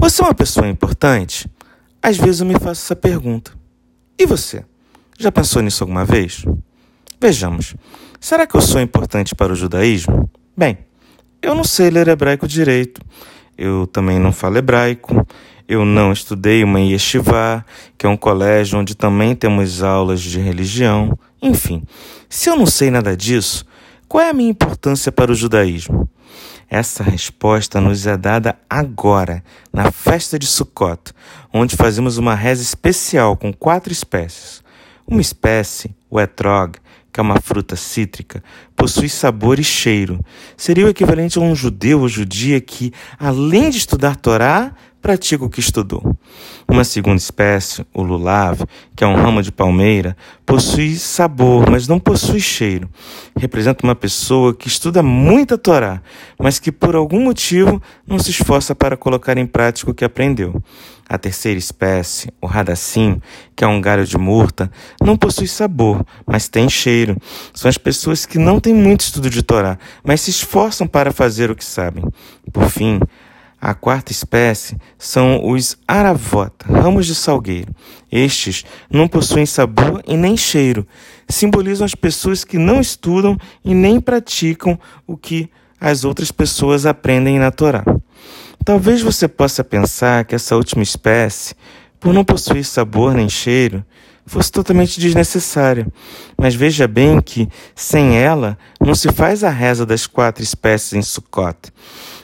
Você é uma pessoa importante? Às vezes eu me faço essa pergunta. E você? Já pensou nisso alguma vez? Vejamos. Será que eu sou importante para o judaísmo? Bem, eu não sei ler hebraico direito. Eu também não falo hebraico. Eu não estudei uma yeshiva, que é um colégio onde também temos aulas de religião. Enfim, se eu não sei nada disso, qual é a minha importância para o judaísmo? Essa resposta nos é dada agora, na festa de Sukkot, onde fazemos uma reza especial com quatro espécies. Uma espécie, o etrog, que é uma fruta cítrica, possui sabor e cheiro. Seria o equivalente a um judeu ou judia que, além de estudar Torá, pratica o que estudou. Uma segunda espécie, o lulav, que é um ramo de palmeira, possui sabor, mas não possui cheiro. Representa uma pessoa que estuda muita Torá, mas que por algum motivo não se esforça para colocar em prática o que aprendeu. A terceira espécie, o radassim, que é um galho de murta, não possui sabor, mas tem cheiro. São as pessoas que não têm muito estudo de Torá, mas se esforçam para fazer o que sabem. Por fim, a quarta espécie são os aravot, ramos de salgueiro. Estes não possuem sabor e nem cheiro. Simbolizam as pessoas que não estudam e nem praticam o que as outras pessoas aprendem na Torá. Talvez você possa pensar que essa última espécie, por não possuir sabor nem cheiro, fosse totalmente desnecessária. Mas veja bem que, sem ela, não se faz a reza das quatro espécies em Sukkot.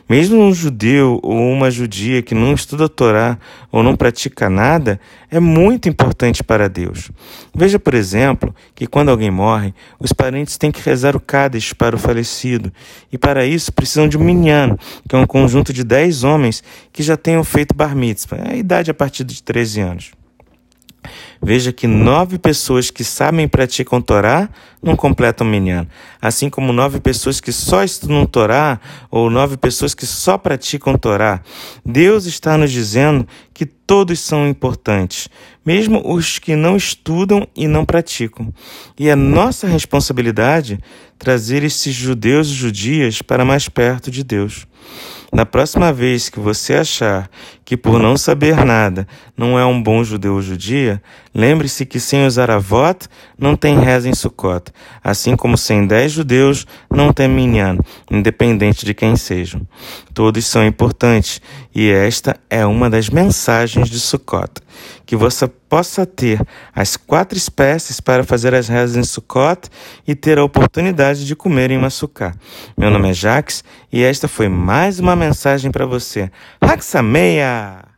Mesmo um judeu ou uma judia que não estuda a Torá ou não pratica nada, é muito importante para Deus. Veja, por exemplo, que quando alguém morre, os parentes têm que rezar o Cádiz para o falecido, e para isso precisam de um minyan, que é um conjunto de dez homens que já tenham feito bar mitzvah, a idade a partir de 13 anos. Veja que nove pessoas que sabem e praticam Torá não completam Minyan, assim como nove pessoas que só estudam Torá ou nove pessoas que só praticam Torá. Deus está nos dizendo que todos são importantes, mesmo os que não estudam e não praticam. E é nossa responsabilidade trazer esses judeus e judias para mais perto de Deus. Na próxima vez que você achar que por não saber nada não é um bom judeu ou judia, lembre-se que sem os aravot não tem reza em Sukkot, assim como sem dez judeus não tem minyan, independente de quem sejam. Todos são importantes e esta é uma das mensagens de Sukkot. Que você possa ter as quatro espécies para fazer as rezas em Sukkot e ter a oportunidade de comer em Massuká. Meu nome é Jax e esta foi mais uma mensagem para você. Haxameia!